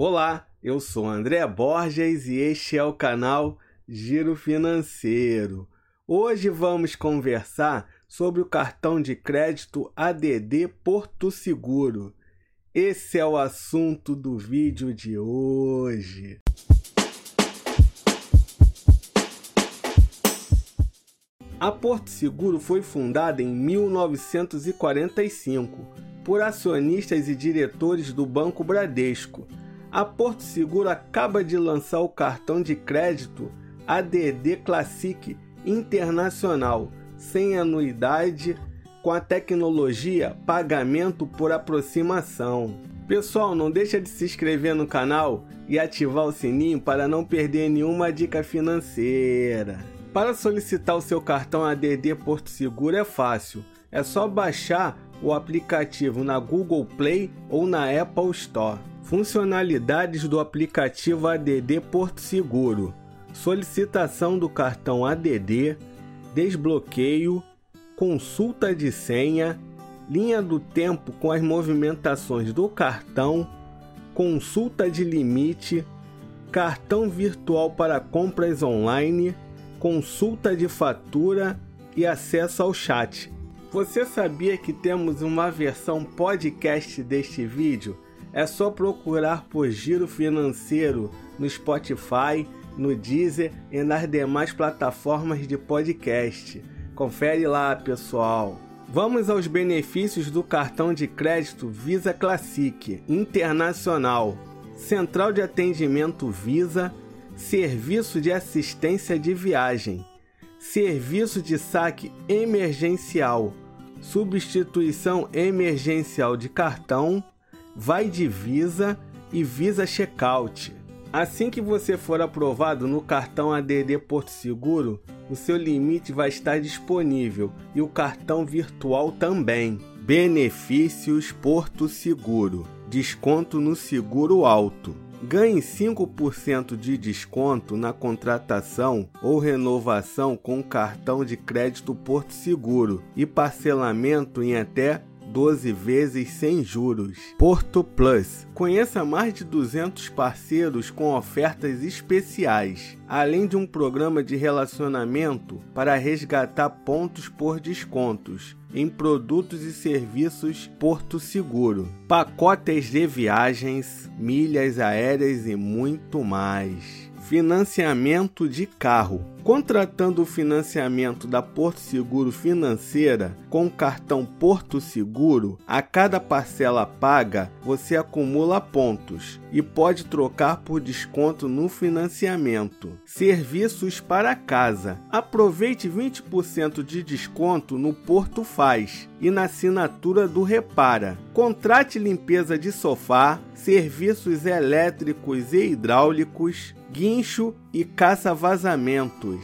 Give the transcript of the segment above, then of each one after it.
Olá, eu sou André Borges e este é o canal Giro Financeiro. Hoje vamos conversar sobre o cartão de crédito ADD Porto Seguro. Esse é o assunto do vídeo de hoje. A Porto Seguro foi fundada em 1945 por acionistas e diretores do Banco Bradesco. A Porto Seguro acaba de lançar o cartão de crédito ADD Classic Internacional, sem anuidade, com a tecnologia pagamento por aproximação. Pessoal, não deixa de se inscrever no canal e ativar o sininho para não perder nenhuma dica financeira. Para solicitar o seu cartão ADD Porto Seguro é fácil. É só baixar o aplicativo na Google Play ou na Apple Store. Funcionalidades do aplicativo ADD Porto Seguro: solicitação do cartão ADD, desbloqueio, consulta de senha, linha do tempo com as movimentações do cartão, consulta de limite, cartão virtual para compras online consulta de fatura e acesso ao chat. Você sabia que temos uma versão podcast deste vídeo? É só procurar por Giro Financeiro no Spotify, no Deezer e nas demais plataformas de podcast. Confere lá, pessoal. Vamos aos benefícios do cartão de crédito Visa Classic Internacional. Central de atendimento Visa serviço de assistência de viagem, serviço de saque emergencial, substituição emergencial de cartão, vai de Visa e Visa Checkout. Assim que você for aprovado no cartão ADD Porto Seguro, o seu limite vai estar disponível e o cartão virtual também. Benefícios Porto Seguro: desconto no seguro alto Ganhe 5% de desconto na contratação ou renovação com cartão de crédito Porto Seguro e parcelamento em até 12 vezes sem juros. Porto Plus. Conheça mais de 200 parceiros com ofertas especiais, além de um programa de relacionamento para resgatar pontos por descontos em produtos e serviços Porto Seguro, pacotes de viagens, milhas aéreas e muito mais. Financiamento de carro. Contratando o financiamento da Porto Seguro Financeira com cartão Porto Seguro, a cada parcela paga você acumula pontos e pode trocar por desconto no financiamento. Serviços para casa. Aproveite 20% de desconto no Porto Faz e na assinatura do Repara. Contrate limpeza de sofá, serviços elétricos e hidráulicos, guincho e caça-vazamentos.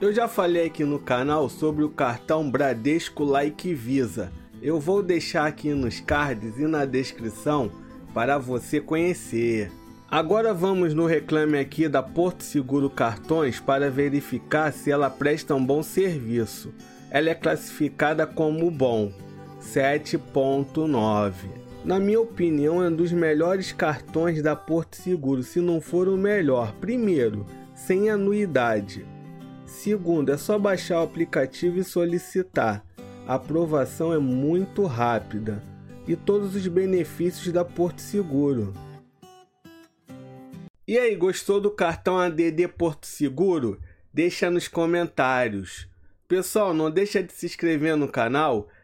Eu já falei aqui no canal sobre o cartão Bradesco Like Visa. Eu vou deixar aqui nos cards e na descrição para você conhecer. Agora vamos no reclame aqui da Porto Seguro Cartões para verificar se ela presta um bom serviço. Ela é classificada como bom, 7.9. Na minha opinião, é um dos melhores cartões da Porto Seguro, se não for o melhor. Primeiro, sem anuidade. Segundo, é só baixar o aplicativo e solicitar. A aprovação é muito rápida e todos os benefícios da Porto Seguro. E aí, gostou do cartão ADD Porto Seguro? Deixa nos comentários. Pessoal, não deixa de se inscrever no canal